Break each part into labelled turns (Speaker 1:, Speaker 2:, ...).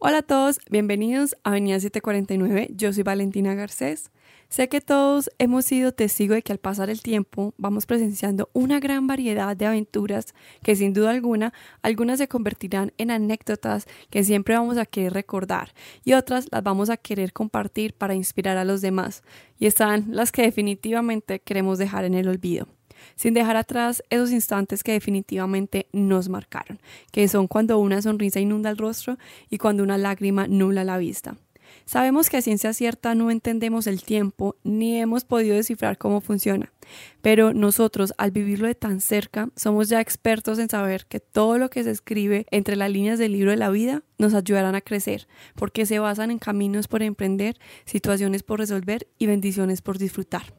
Speaker 1: Hola a todos, bienvenidos a Avenida 749. Yo soy Valentina Garcés. Sé que todos hemos sido testigos de que al pasar el tiempo vamos presenciando una gran variedad de aventuras que sin duda alguna algunas se convertirán en anécdotas que siempre vamos a querer recordar y otras las vamos a querer compartir para inspirar a los demás y están las que definitivamente queremos dejar en el olvido sin dejar atrás esos instantes que definitivamente nos marcaron, que son cuando una sonrisa inunda el rostro y cuando una lágrima nula la vista. Sabemos que a ciencia cierta no entendemos el tiempo ni hemos podido descifrar cómo funciona, pero nosotros al vivirlo de tan cerca somos ya expertos en saber que todo lo que se escribe entre las líneas del libro de la vida nos ayudarán a crecer, porque se basan en caminos por emprender, situaciones por resolver y bendiciones por disfrutar.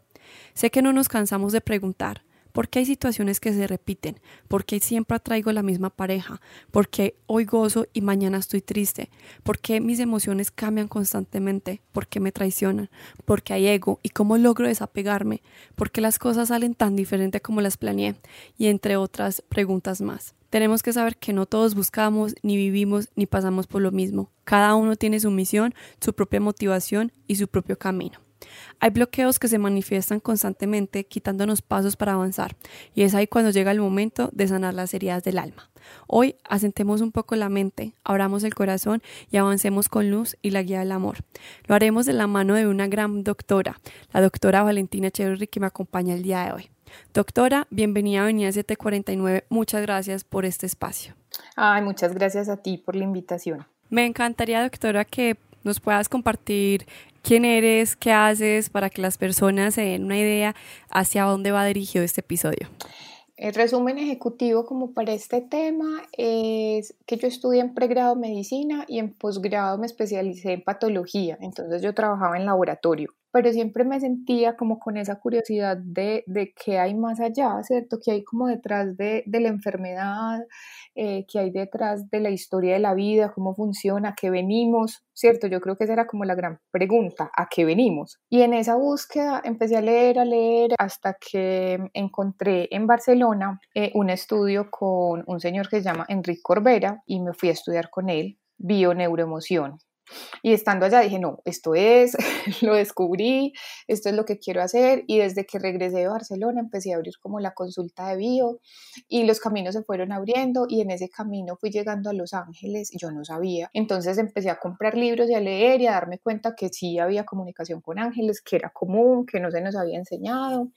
Speaker 1: Sé que no nos cansamos de preguntar, ¿Por qué hay situaciones que se repiten? ¿Por qué siempre atraigo la misma pareja? ¿Por qué hoy gozo y mañana estoy triste? ¿Por qué mis emociones cambian constantemente? ¿Por qué me traicionan? ¿Por qué hay ego? ¿Y cómo logro desapegarme? ¿Por qué las cosas salen tan diferente como las planeé? Y entre otras preguntas más. Tenemos que saber que no todos buscamos, ni vivimos, ni pasamos por lo mismo. Cada uno tiene su misión, su propia motivación y su propio camino. Hay bloqueos que se manifiestan constantemente quitándonos pasos para avanzar y es ahí cuando llega el momento de sanar las heridas del alma. Hoy asentemos un poco la mente, abramos el corazón y avancemos con luz y la guía del amor. Lo haremos de la mano de una gran doctora, la doctora Valentina Echeverry que me acompaña el día de hoy. Doctora, bienvenida a Avenida 749. Muchas gracias por este espacio.
Speaker 2: Ay, muchas gracias a ti por la invitación.
Speaker 1: Me encantaría, doctora, que nos puedas compartir quién eres, qué haces, para que las personas se den una idea hacia dónde va dirigido este episodio.
Speaker 2: El resumen ejecutivo como para este tema es que yo estudié en pregrado medicina y en posgrado me especialicé en patología, entonces yo trabajaba en laboratorio pero siempre me sentía como con esa curiosidad de, de qué hay más allá, ¿cierto? Que hay como detrás de, de la enfermedad, eh, que hay detrás de la historia de la vida, cómo funciona, a qué venimos, ¿cierto? Yo creo que esa era como la gran pregunta, ¿a qué venimos? Y en esa búsqueda empecé a leer, a leer, hasta que encontré en Barcelona eh, un estudio con un señor que se llama Enrique Corbera y me fui a estudiar con él bio-neuroemoción. Y estando allá dije, no, esto es, lo descubrí, esto es lo que quiero hacer. Y desde que regresé de Barcelona empecé a abrir como la consulta de bio y los caminos se fueron abriendo y en ese camino fui llegando a Los Ángeles yo no sabía. Entonces empecé a comprar libros y a leer y a darme cuenta que sí había comunicación con ángeles, que era común, que no se nos había enseñado.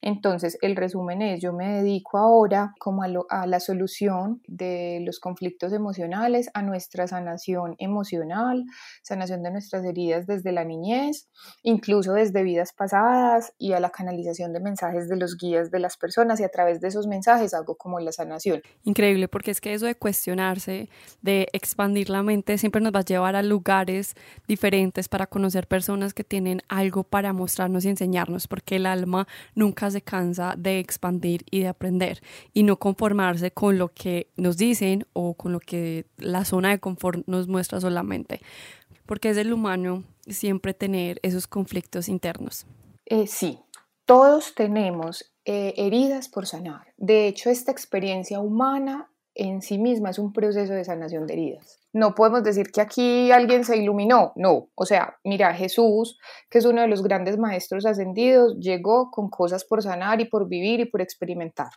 Speaker 2: Entonces, el resumen es, yo me dedico ahora como a, la solución de los conflictos emocionales, a nuestra sanación emocional, sanación de nuestras heridas desde la niñez, incluso desde vidas pasadas y a la canalización de mensajes de los guías de las personas y a través de esos mensajes hago como la sanación.
Speaker 1: Increíble, porque es que eso de cuestionarse, de expandir la mente, siempre nos va a llevar a lugares diferentes para conocer personas que tienen algo para mostrarnos y enseñarnos, porque el alma nunca se cansa de expandir y de aprender y no conformarse con lo que nos dicen o con lo que la zona de confort nos muestra solamente, porque es del humano siempre tener esos conflictos internos.
Speaker 2: Eh, sí, todos tenemos eh, heridas por sanar. De hecho, esta experiencia humana en sí misma es un proceso de sanación de heridas. No podemos decir que aquí alguien se iluminó, no. O sea, mira, Jesús, que es uno de los grandes maestros ascendidos, llegó con cosas por sanar y por vivir y por experimentar.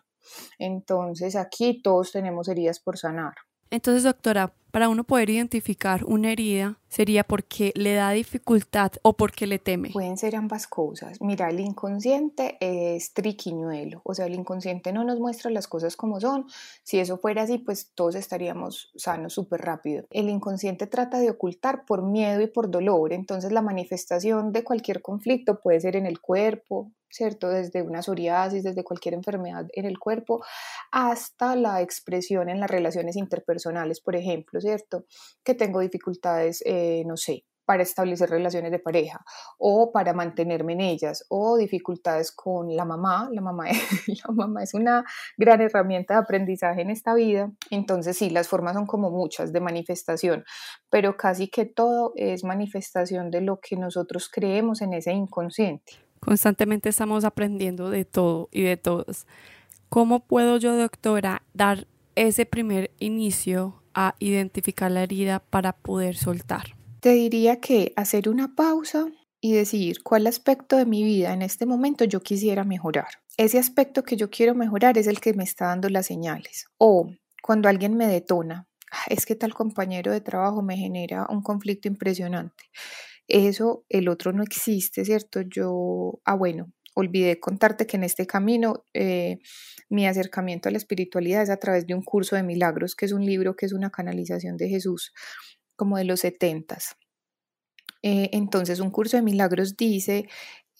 Speaker 2: Entonces aquí todos tenemos heridas por sanar.
Speaker 1: Entonces, doctora, para uno poder identificar una herida, ¿sería porque le da dificultad o porque le teme?
Speaker 2: Pueden ser ambas cosas. Mira, el inconsciente es triquiñuelo, o sea, el inconsciente no nos muestra las cosas como son. Si eso fuera así, pues todos estaríamos sanos súper rápido. El inconsciente trata de ocultar por miedo y por dolor, entonces la manifestación de cualquier conflicto puede ser en el cuerpo, ¿cierto? Desde una psoriasis, desde cualquier enfermedad en el cuerpo, hasta la expresión en las relaciones interpersonales, por ejemplo, ¿cierto? Que tengo dificultades, eh, no sé, para establecer relaciones de pareja o para mantenerme en ellas o dificultades con la mamá. La mamá, la mamá es una gran herramienta de aprendizaje en esta vida. Entonces sí, las formas son como muchas de manifestación, pero casi que todo es manifestación de lo que nosotros creemos en ese inconsciente.
Speaker 1: Constantemente estamos aprendiendo de todo y de todos. ¿Cómo puedo yo, doctora, dar ese primer inicio a identificar la herida para poder soltar?
Speaker 2: Te diría que hacer una pausa y decir cuál aspecto de mi vida en este momento yo quisiera mejorar. Ese aspecto que yo quiero mejorar es el que me está dando las señales. O cuando alguien me detona, es que tal compañero de trabajo me genera un conflicto impresionante. Eso, el otro no existe, ¿cierto? Yo, ah, bueno, olvidé contarte que en este camino eh, mi acercamiento a la espiritualidad es a través de un curso de milagros, que es un libro que es una canalización de Jesús, como de los setentas. Eh, entonces, un curso de milagros dice,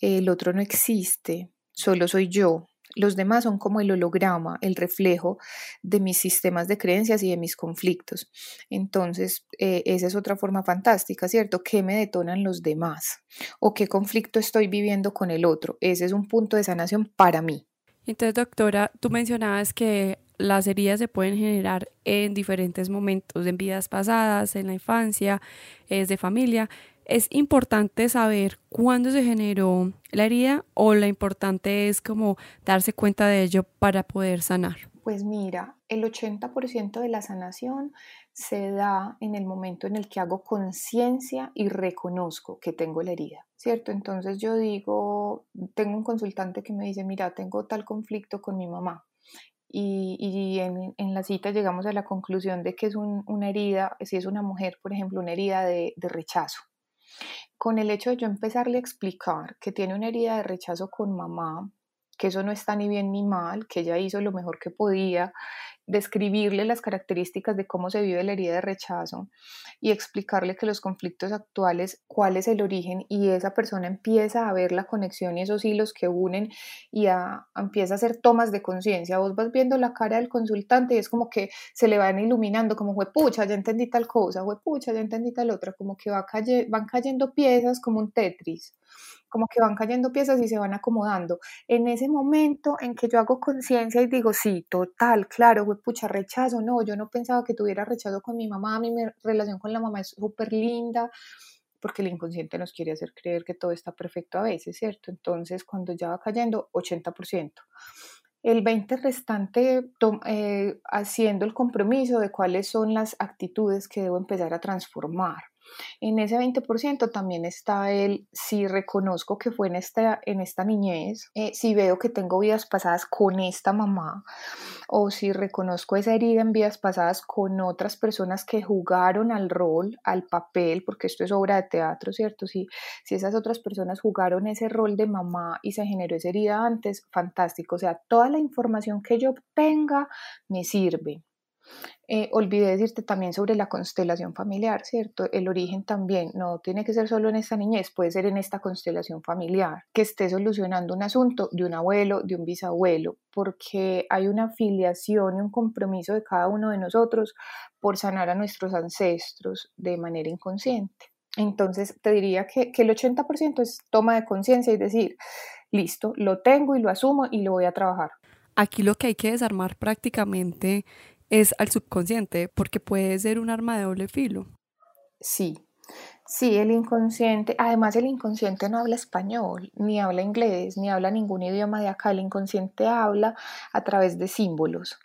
Speaker 2: el otro no existe, solo soy yo. Los demás son como el holograma, el reflejo de mis sistemas de creencias y de mis conflictos. Entonces, eh, esa es otra forma fantástica, ¿cierto? ¿Qué me detonan los demás? ¿O qué conflicto estoy viviendo con el otro? Ese es un punto de sanación para mí.
Speaker 1: Entonces, doctora, tú mencionabas que las heridas se pueden generar en diferentes momentos, en vidas pasadas, en la infancia, es de familia es importante saber cuándo se generó la herida o la importante es como darse cuenta de ello para poder sanar?
Speaker 2: Pues mira, el 80% de la sanación se da en el momento en el que hago conciencia y reconozco que tengo la herida, ¿cierto? Entonces yo digo, tengo un consultante que me dice, mira, tengo tal conflicto con mi mamá. Y, en, la cita llegamos a la conclusión de que es una herida, si es una mujer, por ejemplo, una herida de rechazo, con el hecho de yo empezarle a explicar que tiene una herida de rechazo con mamá, que eso no está ni bien ni mal, que ella hizo lo mejor que podía, describirle las características de cómo se vive la herida de rechazo y explicarle que los conflictos actuales, cuál es el origen y esa persona empieza a ver la conexión y esos hilos que unen y a, empieza a hacer tomas de conciencia. Vos vas viendo la cara del consultante y es como que se le van iluminando como, pucha, ya entendí tal cosa, pucha, ya entendí tal otra, como que va van cayendo piezas como un Tetris como que van cayendo piezas y se van acomodando. En ese momento en que yo hago conciencia y digo, sí, total, claro, güey, pucha, rechazo, no, yo no pensaba que tuviera rechazo con mi mamá, mi relación con la mamá es súper linda, porque el inconsciente nos quiere hacer creer que todo está perfecto a veces, ¿cierto? Entonces, cuando ya va cayendo, 80%. El 20 restante eh, haciendo el compromiso de cuáles son las actitudes que debo empezar a transformar. En ese 20% también está el si reconozco que fue en esta, en esta niñez, eh, si veo que tengo vidas pasadas con esta mamá, o si reconozco esa herida en vidas pasadas con otras personas que jugaron al rol, al papel, porque esto es obra de teatro, ¿cierto? Si, si esas otras personas jugaron ese rol de mamá y se generó esa herida antes, fantástico. O sea, toda la información que yo tenga me sirve. Eh, olvidé decirte también sobre la constelación familiar, ¿cierto? El origen también no tiene que ser solo en esta niñez, puede ser en esta constelación familiar, que esté solucionando un asunto de un abuelo, de un bisabuelo, porque hay una afiliación y un compromiso de cada uno de nosotros por sanar a nuestros ancestros de manera inconsciente. Entonces, te diría que, que el 80% es toma de conciencia y decir, listo, lo tengo y lo asumo y lo voy a trabajar.
Speaker 1: Aquí lo que hay que desarmar prácticamente es al subconsciente, porque puede ser un arma de doble filo.
Speaker 2: Sí, sí, el inconsciente, además el inconsciente no habla español, ni habla inglés, ni habla ningún idioma de acá, el inconsciente habla a través de símbolos.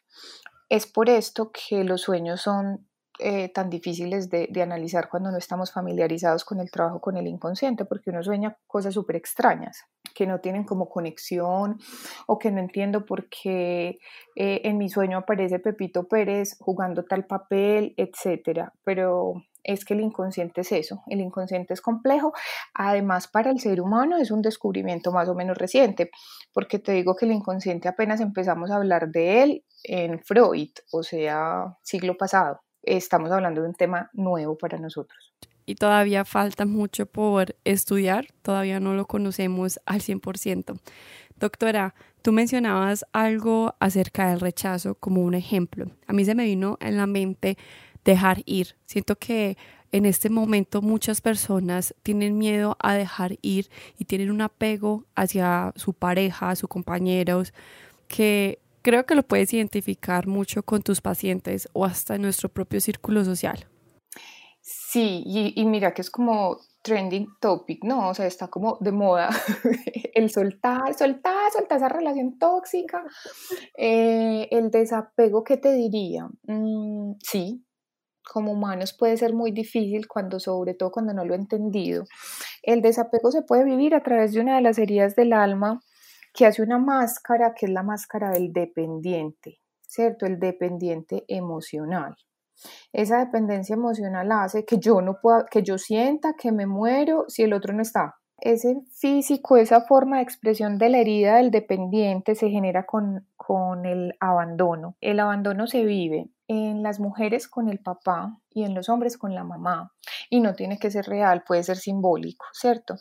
Speaker 2: Es por esto que los sueños son eh, tan difíciles de, de, analizar cuando no estamos familiarizados con el trabajo con el inconsciente, porque uno sueña cosas súper extrañas que no tienen como conexión o que no entiendo por qué eh, en mi sueño aparece Pepito Pérez jugando tal papel, etcétera. Pero es que el inconsciente es eso, el inconsciente es complejo, además para el ser humano es un descubrimiento más o menos reciente, porque te digo que el inconsciente apenas empezamos a hablar de él en Freud, o sea, siglo pasado estamos hablando de un tema nuevo para nosotros.
Speaker 1: Y todavía falta mucho por estudiar, todavía no lo conocemos al 100%. Doctora, tú mencionabas algo acerca del rechazo como un ejemplo. A mí se me vino en la mente dejar ir. Siento que en este momento muchas personas tienen miedo a dejar ir y tienen un apego hacia su pareja, sus compañeros, que Creo que lo puedes identificar mucho con tus pacientes o hasta en nuestro propio círculo social.
Speaker 2: Sí, y, mira que es como trending topic, ¿no? O sea, está como de moda el soltar, soltar, soltar esa relación tóxica, eh, el desapego, ¿qué te diría? Mm, sí, como humanos puede ser muy difícil cuando, sobre todo cuando no lo he entendido. El desapego se puede vivir a través de una de las heridas del alma que hace una máscara, que es la máscara del dependiente, ¿cierto? El dependiente emocional. Esa dependencia emocional hace que yo no pueda, que yo sienta que me muero si el otro no está. Ese físico, esa forma de expresión de la herida del dependiente se genera con, con el abandono. El abandono se vive en las mujeres con el papá y en los hombres con la mamá. Y no tiene que ser real, puede ser simbólico, ¿cierto?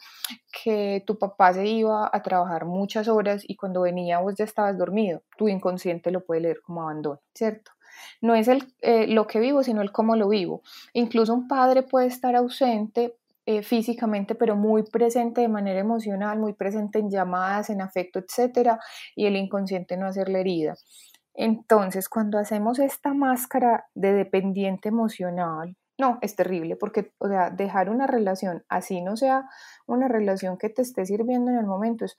Speaker 2: Que tu papá se iba a trabajar muchas horas y cuando venía vos ya estabas dormido. Tu inconsciente lo puede leer como abandono, ¿cierto? No es el, eh, lo que vivo, sino el cómo lo vivo. Incluso un padre puede estar ausente eh, físicamente, pero muy presente de manera emocional, muy presente en llamadas, en afecto, etcétera, y el inconsciente no hacerle herida. Entonces, cuando hacemos esta máscara de dependiente emocional, no, es terrible porque, o sea, dejar una relación, así no sea una relación que te esté sirviendo en el momento, es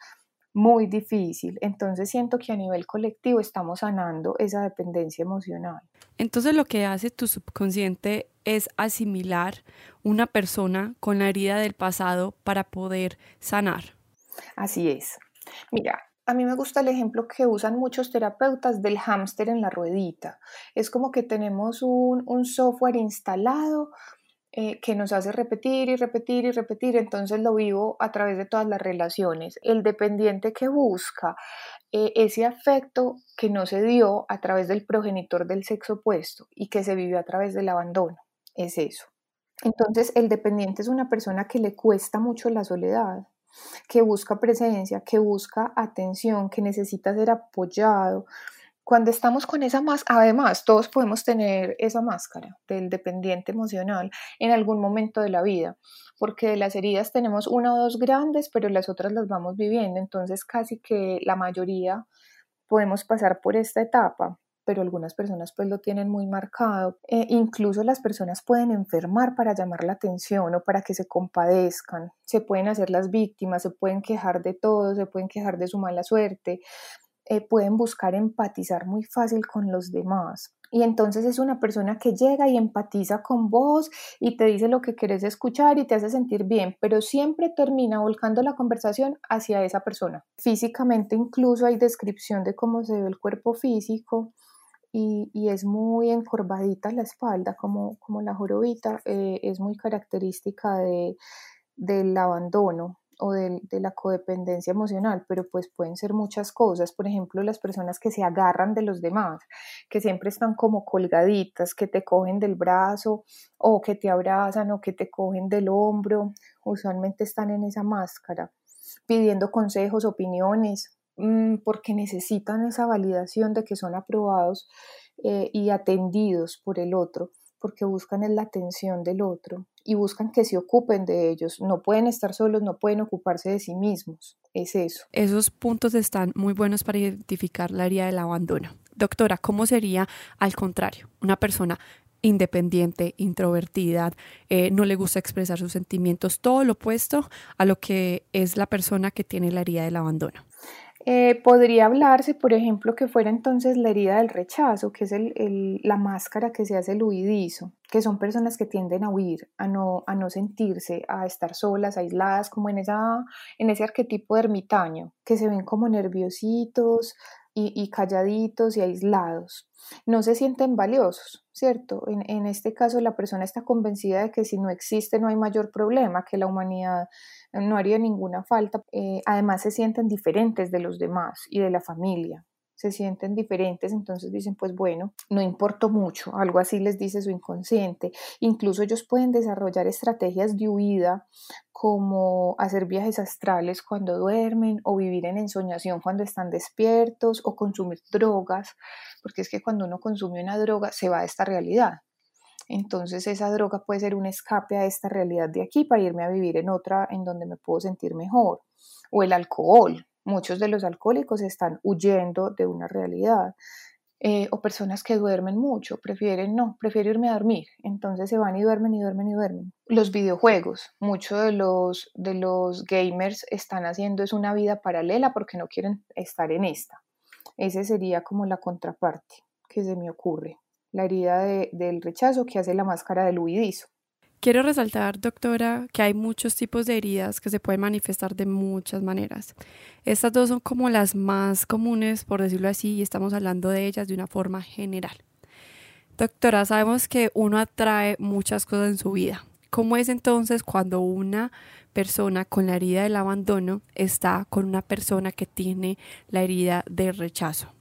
Speaker 2: muy difícil. Entonces siento que a nivel colectivo estamos sanando esa dependencia emocional.
Speaker 1: Entonces lo que hace tu subconsciente es asimilar una persona con la herida del pasado para poder sanar.
Speaker 2: Así es. Mira, a mí me gusta el ejemplo que usan muchos terapeutas del hámster en la ruedita. Es como que tenemos un, software instalado eh, que nos hace repetir y repetir y repetir, entonces lo vivo a través de todas las relaciones. El dependiente que busca eh, ese afecto que no se dio a través del progenitor del sexo opuesto y que se vivió a través del abandono, es eso. Entonces el dependiente es una persona que le cuesta mucho la soledad, que busca presencia, que busca atención, que necesita ser apoyado. Cuando estamos con esa máscara, además, todos podemos tener esa máscara del dependiente emocional en algún momento de la vida, porque de las heridas tenemos una o dos grandes, pero las otras las vamos viviendo, entonces casi que la mayoría podemos pasar por esta etapa pero algunas personas pues lo tienen muy marcado. Eh, incluso las personas pueden enfermar para llamar la atención o para que se compadezcan. Se pueden hacer las víctimas, se pueden quejar de todo, se pueden quejar de su mala suerte, eh, pueden buscar empatizar muy fácil con los demás. Y entonces es una persona que llega y empatiza con vos y te dice lo que quieres escuchar y te hace sentir bien, pero siempre termina volcando la conversación hacia esa persona. Físicamente incluso hay descripción de cómo se ve el cuerpo físico y, es muy encorvadita la espalda, como, como la jorobita, eh, es muy característica de, del abandono o de, de, la codependencia emocional, pero pues pueden ser muchas cosas, por ejemplo, las personas que se agarran de los demás, que siempre están como colgaditas, que te cogen del brazo o que te abrazan o que te cogen del hombro, usualmente están en esa máscara, pidiendo consejos, opiniones, Mm, porque necesitan esa validación de que son aprobados eh, y atendidos por el otro, porque buscan la atención del otro y buscan que se ocupen de ellos. No pueden estar solos, no pueden ocuparse de sí mismos. Es eso.
Speaker 1: Esos puntos están muy buenos para identificar la herida del abandono. Doctora, ¿cómo sería al contrario? Una persona independiente, introvertida, eh, no le gusta expresar sus sentimientos, todo lo opuesto a lo que es la persona que tiene la herida del abandono.
Speaker 2: Eh, podría hablarse, por ejemplo, que fuera entonces la herida del rechazo, que es la máscara que se hace el huidizo, que son personas que tienden a huir, a no, a no sentirse, a estar solas, aisladas, como en, esa, en ese arquetipo de ermitaño, que se ven como nerviositos, y, calladitos y aislados. No se sienten valiosos, ¿cierto? En, en, este caso la persona está convencida de que si no existe no hay mayor problema, que la humanidad no haría ninguna falta. Eh, además se sienten diferentes de los demás y de la familia se sienten diferentes, entonces dicen, pues bueno, no importo mucho, algo así les dice su inconsciente. Incluso ellos pueden desarrollar estrategias de huida como hacer viajes astrales cuando duermen o vivir en ensoñación cuando están despiertos o consumir drogas, porque es que cuando uno consume una droga se va a esta realidad. Entonces esa droga puede ser un escape a esta realidad de aquí para irme a vivir en otra en donde me puedo sentir mejor. O el alcohol, Muchos de los alcohólicos están huyendo de una realidad. Eh, o personas que duermen mucho, prefieren no, prefiero irme a dormir, entonces se van y duermen y duermen y duermen. Los videojuegos, muchos de los, de los gamers están haciendo es una vida paralela porque no quieren estar en esta. Ese sería como la contraparte que se me ocurre. la herida del rechazo que hace la máscara del huidizo.
Speaker 1: Quiero resaltar, doctora, que hay muchos tipos de heridas que se pueden manifestar de muchas maneras. Estas dos son como las más comunes, por decirlo así, y estamos hablando de ellas de una forma general. Doctora, sabemos que uno atrae muchas cosas en su vida. ¿Cómo es entonces cuando una persona con la herida del abandono está con una persona que tiene la herida del rechazo?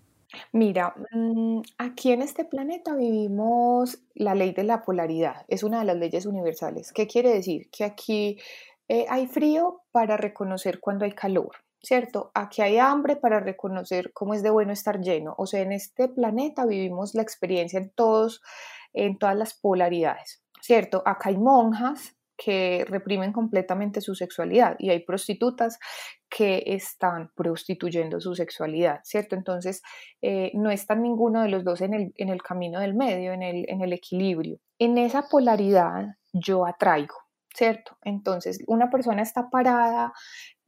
Speaker 2: Mira, mm, aquí en este planeta vivimos la ley de la polaridad, es una de las leyes universales. ¿Qué quiere decir? Que aquí eh, hay frío para reconocer cuando hay calor, ¿cierto? Aquí hay hambre para reconocer cómo es de bueno estar lleno. O sea, en este planeta vivimos la experiencia en todos, en todas las polaridades, ¿cierto? Acá hay monjas que reprimen completamente su sexualidad y hay prostitutas que están prostituyendo su sexualidad, ¿cierto? Entonces, eh, no está ninguno de los dos en el, en el camino del medio, en el, en el equilibrio. En esa polaridad yo atraigo, ¿cierto? Entonces, una persona está parada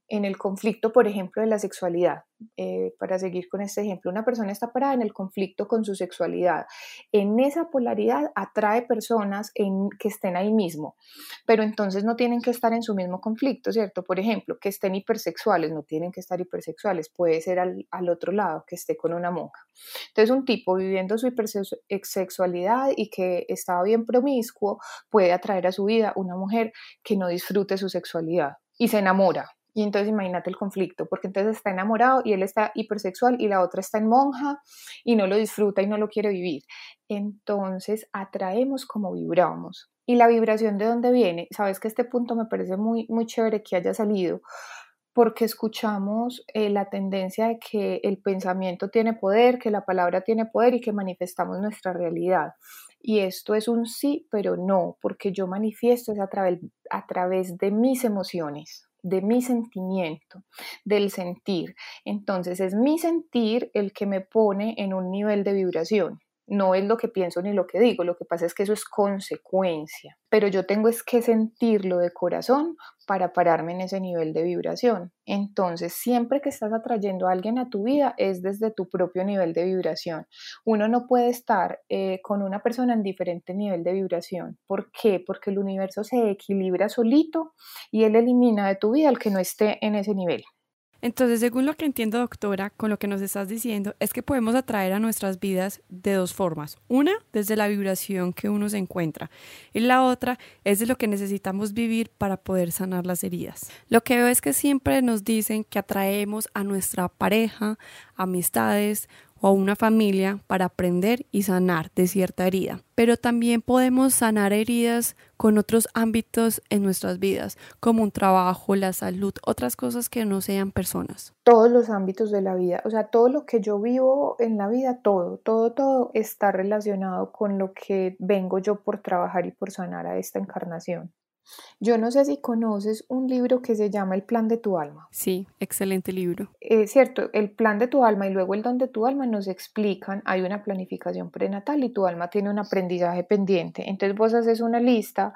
Speaker 2: en el conflicto, por ejemplo, de la sexualidad. Eh, para seguir con este ejemplo, una persona está parada en el conflicto con su sexualidad. En esa polaridad atrae personas que estén ahí mismo, pero entonces no tienen que estar en su mismo conflicto, ¿cierto? Por ejemplo, que estén hipersexuales, no tienen que estar hipersexuales, puede ser al, al otro lado, que esté con una monja. Entonces, un tipo viviendo su hipersexualidad y que estaba bien promiscuo puede atraer a su vida una mujer que no disfrute su sexualidad y se enamora, y entonces imagínate el conflicto, porque entonces está enamorado y él está hipersexual y la otra está en monja y no lo disfruta y no lo quiere vivir. Entonces atraemos como vibramos. Y la vibración de dónde viene, sabes que este punto me parece muy, muy chévere que haya salido, porque escuchamos eh, la tendencia de que el pensamiento tiene poder, que la palabra tiene poder y que manifestamos nuestra realidad. Y esto es un sí, pero no, porque yo manifiesto es a través, a través de mis emociones de mi sentimiento, del sentir. Entonces es mi sentir el que me pone en un nivel de vibración no es lo que pienso ni lo que digo, lo que pasa es que eso es consecuencia, pero yo tengo es que sentirlo de corazón para pararme en ese nivel de vibración. Entonces, siempre que estás atrayendo a alguien a tu vida es desde tu propio nivel de vibración. Uno no puede estar eh, con una persona en diferente nivel de vibración. ¿Por qué? Porque el universo se equilibra solito y él elimina de tu vida al que no esté en ese nivel.
Speaker 1: Entonces, según lo que entiendo, doctora, con lo que nos estás diciendo, es que podemos atraer a nuestras vidas de dos formas. Una, desde la vibración que uno se encuentra. Y la otra es de lo que necesitamos vivir para poder sanar las heridas. Lo que veo es que siempre nos dicen que atraemos a nuestra pareja, amistades o una familia para aprender y sanar de cierta herida. Pero también podemos sanar heridas con otros ámbitos en nuestras vidas, como un trabajo, la salud, otras cosas que no sean personas.
Speaker 2: Todos los ámbitos de la vida, o sea, todo lo que yo vivo en la vida, todo, todo, todo está relacionado con lo que vengo yo por trabajar y por sanar a esta encarnación. Yo no sé si conoces un libro que se llama El plan de tu alma.
Speaker 1: Sí, excelente libro.
Speaker 2: Es cierto, el plan de tu alma y luego el don de tu alma nos explican, hay una planificación prenatal y tu alma tiene un aprendizaje pendiente. Entonces vos haces una lista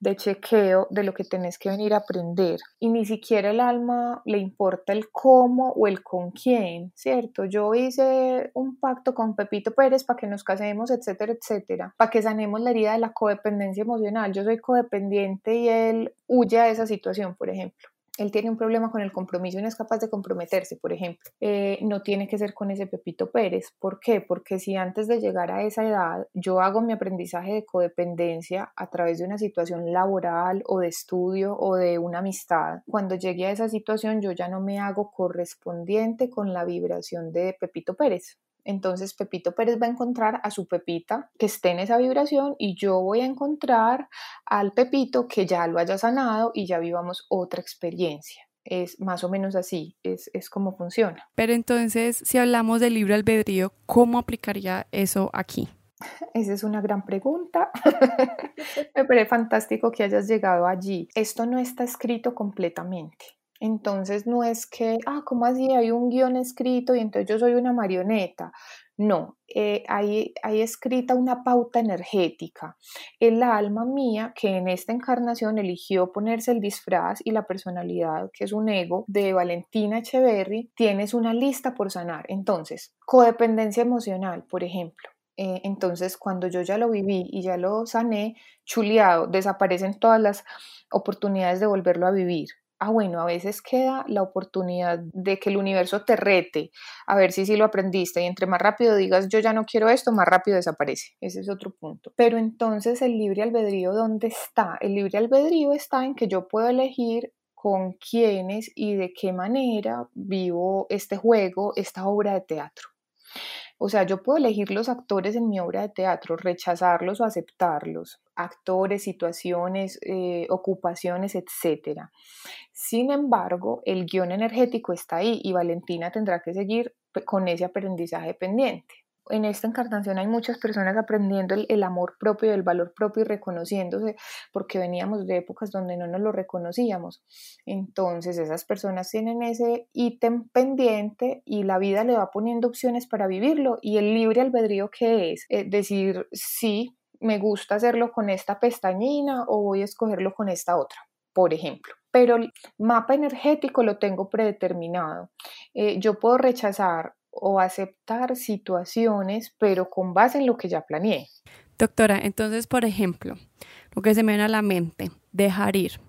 Speaker 2: de chequeo de lo que tenés que venir a aprender. Y ni siquiera el alma le importa el cómo o el con quién, ¿cierto? Yo hice un pacto con Pepito Pérez para que nos casemos, etcétera, etcétera, para que sanemos la herida de la codependencia emocional. Yo soy codependiente y él huye a esa situación, por ejemplo él tiene un problema con el compromiso y no es capaz de comprometerse, por ejemplo, eh, no tiene que ser con ese Pepito Pérez. ¿Por qué? Porque si antes de llegar a esa edad yo hago mi aprendizaje de codependencia a través de una situación laboral o de estudio o de una amistad, cuando llegue a esa situación yo ya no me hago correspondiente con la vibración de Pepito Pérez. Entonces Pepito Pérez va a encontrar a su Pepita que esté en esa vibración y yo voy a encontrar al Pepito que ya lo haya sanado y ya vivamos otra experiencia. Es más o menos así, es, es como funciona.
Speaker 1: Pero entonces, si hablamos del libre albedrío, ¿cómo aplicaría eso aquí?
Speaker 2: Esa es una gran pregunta. Me parece fantástico que hayas llegado allí. Esto no está escrito completamente. Entonces no es que, ah, ¿cómo así? Hay un guion escrito y entonces yo soy una marioneta. No, eh, hay, hay, escrita una pauta energética. El alma mía que en esta encarnación eligió ponerse el disfraz y la personalidad, que es un ego, de Valentina Echeverry, tienes una lista por sanar. Entonces, codependencia emocional, por ejemplo. Eh, entonces, cuando yo ya lo viví y ya lo sané, chuleado, desaparecen todas las oportunidades de volverlo a vivir. Ah, bueno, a veces queda la oportunidad de que el universo te rete, a ver si sí lo aprendiste, y entre más rápido digas yo ya no quiero esto, más rápido desaparece. Ese es otro punto. Pero entonces el libre albedrío, ¿dónde está? El libre albedrío está en que yo puedo elegir con quiénes y de qué manera vivo este juego, esta obra de teatro. O sea, yo puedo elegir los actores en mi obra de teatro, rechazarlos o aceptarlos, actores, situaciones, eh, ocupaciones, etc. Sin embargo, el guion energético está ahí y Valentina tendrá que seguir con ese aprendizaje pendiente en esta encarnación hay muchas personas aprendiendo el, amor propio el valor propio y reconociéndose porque veníamos de épocas donde no nos lo reconocíamos. Entonces esas personas tienen ese ítem pendiente y la vida le va poniendo opciones para vivirlo y el libre albedrío que es eh, decir sí, me gusta hacerlo con esta pestañina o voy a escogerlo con esta otra, por ejemplo pero el mapa energético lo tengo predeterminado. Eh, yo puedo rechazar o aceptar situaciones, pero con base en lo que ya planeé.
Speaker 1: Doctora, entonces, por ejemplo, lo que se me viene a la mente, dejar ir.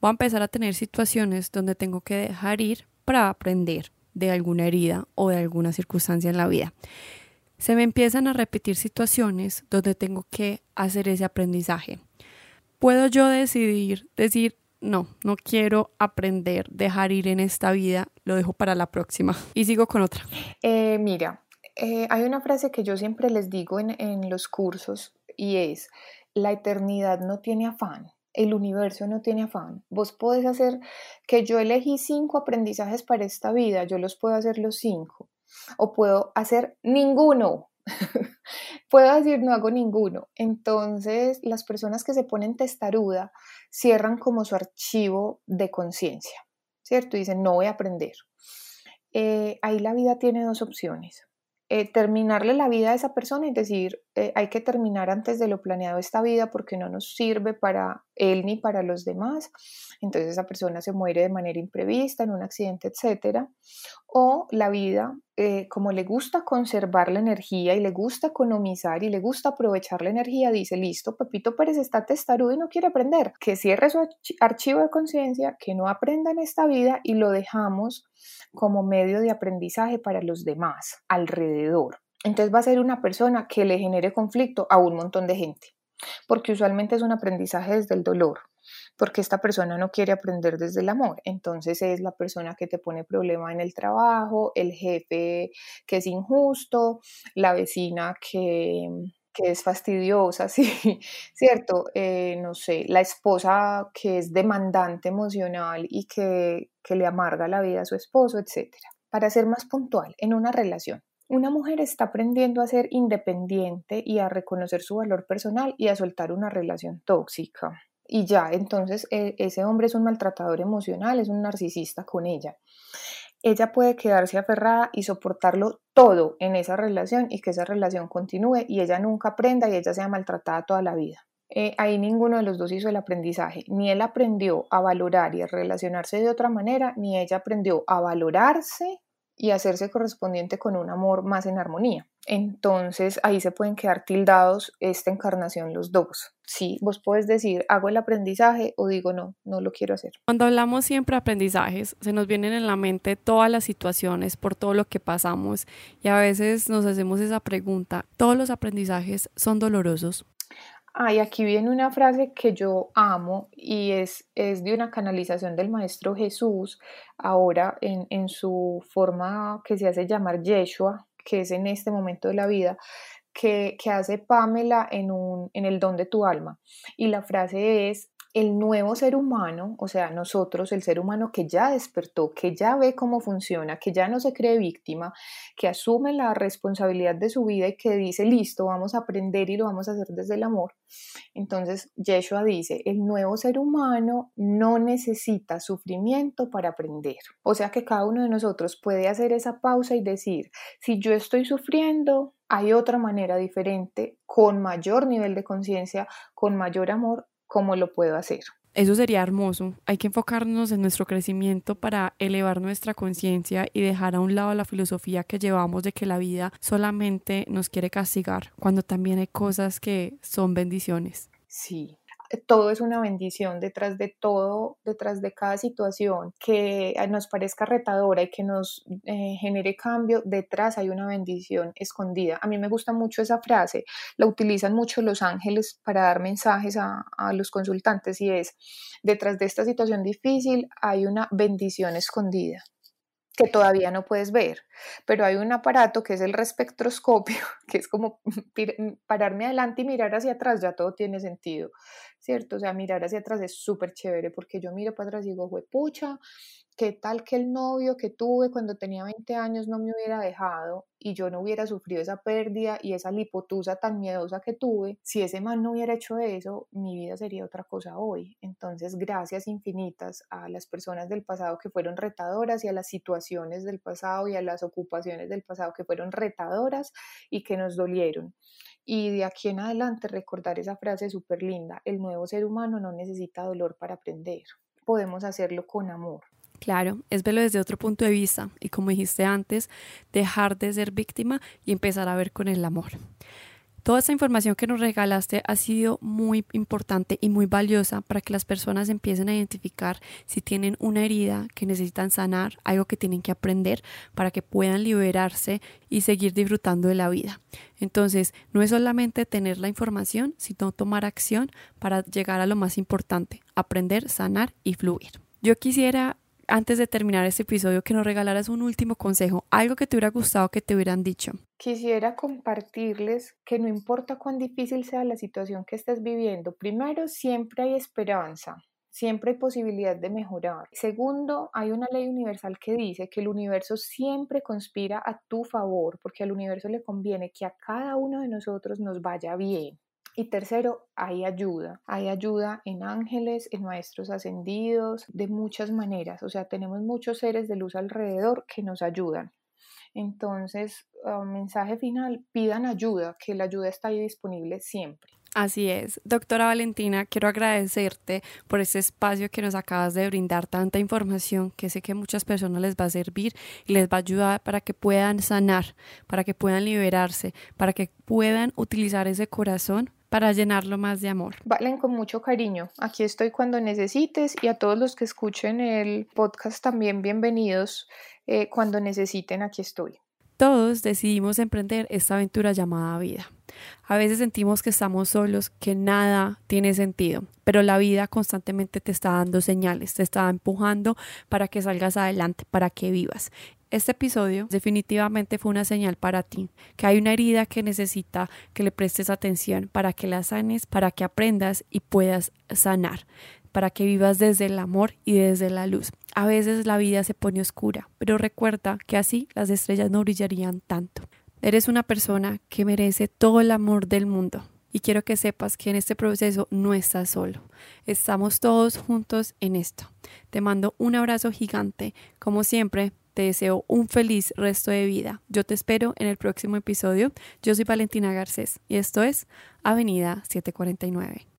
Speaker 1: Voy a empezar a tener situaciones donde tengo que dejar ir para aprender de alguna herida o de alguna circunstancia en la vida. Se me empiezan a repetir situaciones donde tengo que hacer ese aprendizaje. Puedo yo decidir, decir, no, no quiero aprender, dejar ir en esta vida, lo dejo para la próxima. Y sigo con otra.
Speaker 2: Eh, mira, eh, hay una frase que yo siempre les digo en, en los cursos y es, la eternidad no tiene afán. El universo no tiene afán. Vos podés hacer que yo elegí cinco aprendizajes para esta vida, yo los puedo hacer los cinco. O puedo hacer ninguno. puedo decir no hago ninguno. Entonces, las personas que se ponen testaruda cierran como su archivo de conciencia, ¿cierto? Y dicen, no voy a aprender. Eh, ahí la vida tiene dos opciones. Eh, terminarle la vida a esa persona y decir, eh, hay que terminar antes de lo planeado esta vida porque no nos sirve para él ni para los demás. Entonces esa persona se muere de manera imprevista, en un accidente, etc. O la vida, eh, como le gusta conservar la energía y le gusta economizar y le gusta aprovechar la energía, dice, listo, Pepito Pérez está testarudo y no quiere aprender. Que cierre su archivo de conciencia, que no aprenda en esta vida y lo dejamos como medio de aprendizaje para los demás alrededor. Entonces va a ser una persona que le genere conflicto a un montón de gente, porque usualmente es un aprendizaje desde el dolor, porque esta persona no quiere aprender desde el amor. Entonces es la persona que te pone problema en el trabajo, el jefe que es injusto, la vecina que, es fastidiosa, sí, ¿cierto? Eh, no sé, la esposa que es demandante emocional y que, que le amarga la vida a su esposo, etc. Para ser más puntual, en una relación, una mujer está aprendiendo a ser independiente y a reconocer su valor personal y a soltar una relación tóxica. Y ya, entonces e, ese hombre es un maltratador emocional, es un narcisista con ella. Ella puede quedarse aferrada y soportarlo todo en esa relación y que esa relación continúe y ella nunca aprenda y ella sea maltratada toda la vida. Eh, ahí ninguno de los dos hizo el aprendizaje. Ni él aprendió a valorar y a relacionarse de otra manera, ni ella aprendió a valorarse y hacerse correspondiente con un amor más en armonía. Entonces ahí se pueden quedar tildados esta encarnación los dos. Sí, vos puedes decir, hago el aprendizaje o digo, no, no lo quiero hacer.
Speaker 1: Cuando hablamos siempre de aprendizajes, se nos vienen en la mente todas las situaciones por todo lo que pasamos y a veces nos hacemos esa pregunta, ¿todos los aprendizajes son dolorosos?
Speaker 2: Ay, aquí viene una frase que yo amo y es, es de una canalización del Maestro Jesús, ahora en, en su forma que se hace llamar Yeshua, que es en este momento de la vida, que, que hace Pamela en, un, en el don de tu alma. Y la frase es, el nuevo ser humano, o sea, nosotros, el ser humano que ya despertó, que ya ve cómo funciona, que ya no se cree víctima, que asume la responsabilidad de su vida y que dice, listo, vamos a aprender y lo vamos a hacer desde el amor. Entonces, Yeshua dice, el nuevo ser humano no necesita sufrimiento para aprender. O sea que cada uno de nosotros puede hacer esa pausa y decir, si yo estoy sufriendo, hay otra manera diferente, con mayor nivel de conciencia, con mayor amor, cómo lo puedo hacer.
Speaker 1: eso sería hermoso. Hay que enfocarnos en nuestro crecimiento para elevar nuestra conciencia y dejar a un lado la filosofía que llevamos de que la vida solamente nos quiere castigar, cuando también hay cosas que son bendiciones.
Speaker 2: Sí, todo es una bendición detrás de todo, detrás de cada situación que nos parezca retadora y que nos eh, genere cambio, detrás hay una bendición escondida. A mí me gusta mucho esa frase, la utilizan mucho los ángeles para dar mensajes a, a los consultantes y es, detrás de esta situación difícil hay una bendición escondida que todavía no puedes ver, pero hay un aparato que es el respectroscopio, que es como pararme adelante y mirar hacia atrás, ya todo tiene sentido, ¿cierto? O sea, mirar hacia atrás es súper chévere porque yo miro para atrás y digo, pucha, ¿qué tal que el novio que tuve cuando tenía 20 años no me hubiera dejado y yo no hubiera sufrido esa pérdida y esa lipotusa tan miedosa que tuve? Si ese man no hubiera hecho eso, mi vida sería otra cosa hoy. Entonces, gracias infinitas a las personas del pasado que fueron retadoras y a las situaciones del pasado y a las ocupaciones del pasado que fueron retadoras y que nos dolieron. Y de aquí en adelante recordar esa frase súper linda, el nuevo ser humano no necesita dolor para aprender, podemos hacerlo con amor.
Speaker 1: Claro, es verlo desde otro punto de vista y como dijiste antes, dejar de ser víctima y empezar a ver con el amor. Toda esa información que nos regalaste ha sido muy importante y muy valiosa para que las personas empiecen a identificar si tienen una herida que necesitan sanar, algo que tienen que aprender para que puedan liberarse y seguir disfrutando de la vida. Entonces, no es solamente tener la información, sino tomar acción para llegar a lo más importante, aprender, sanar y fluir. Yo quisiera antes de terminar este episodio, que nos regalaras un último consejo, algo que te hubiera gustado que te hubieran dicho.
Speaker 2: Quisiera compartirles que no importa cuán difícil sea la situación que estés viviendo, primero, siempre hay esperanza. Siempre hay posibilidad de mejorar. Segundo, hay una ley universal que dice que el universo siempre conspira a tu favor, porque al universo le conviene que a cada uno de nosotros nos vaya bien. Y tercero, hay ayuda. Hay ayuda en ángeles, en maestros ascendidos, de muchas maneras. O sea, tenemos muchos seres de luz alrededor que nos ayudan. Entonces, ah, mensaje final, pidan ayuda, que la ayuda está ahí disponible siempre.
Speaker 1: Así es. Doctora Valentina, quiero agradecerte por ese espacio que nos acabas de brindar, tanta información que sé que muchas personas les va a servir y les va a ayudar para que puedan sanar, para que puedan liberarse, para que puedan utilizar ese corazón para llenarlo más de amor.
Speaker 2: Valen con mucho cariño. Aquí estoy cuando necesites y a todos los que escuchen el podcast también bienvenidos eh, cuando necesiten. Aquí estoy.
Speaker 1: Todos decidimos emprender esta aventura llamada vida. A veces sentimos que estamos solos, que nada tiene sentido, pero la vida constantemente te está dando señales, te está empujando para que salgas adelante, para que vivas. Este episodio definitivamente fue una señal para ti, que hay una herida que necesita que le prestes atención para que la sanes, para que aprendas y puedas sanar, para que vivas desde el amor y desde la luz. A veces la vida se pone oscura, pero recuerda que así las estrellas no brillarían tanto. Eres una persona que merece todo el amor del mundo. Y quiero que sepas que en este proceso no estás solo. Estamos todos juntos en esto. Te mando un abrazo gigante. Como siempre, te deseo un feliz resto de vida. Yo te espero en el próximo episodio. Yo soy Valentina Garcés y esto es Avenida 749.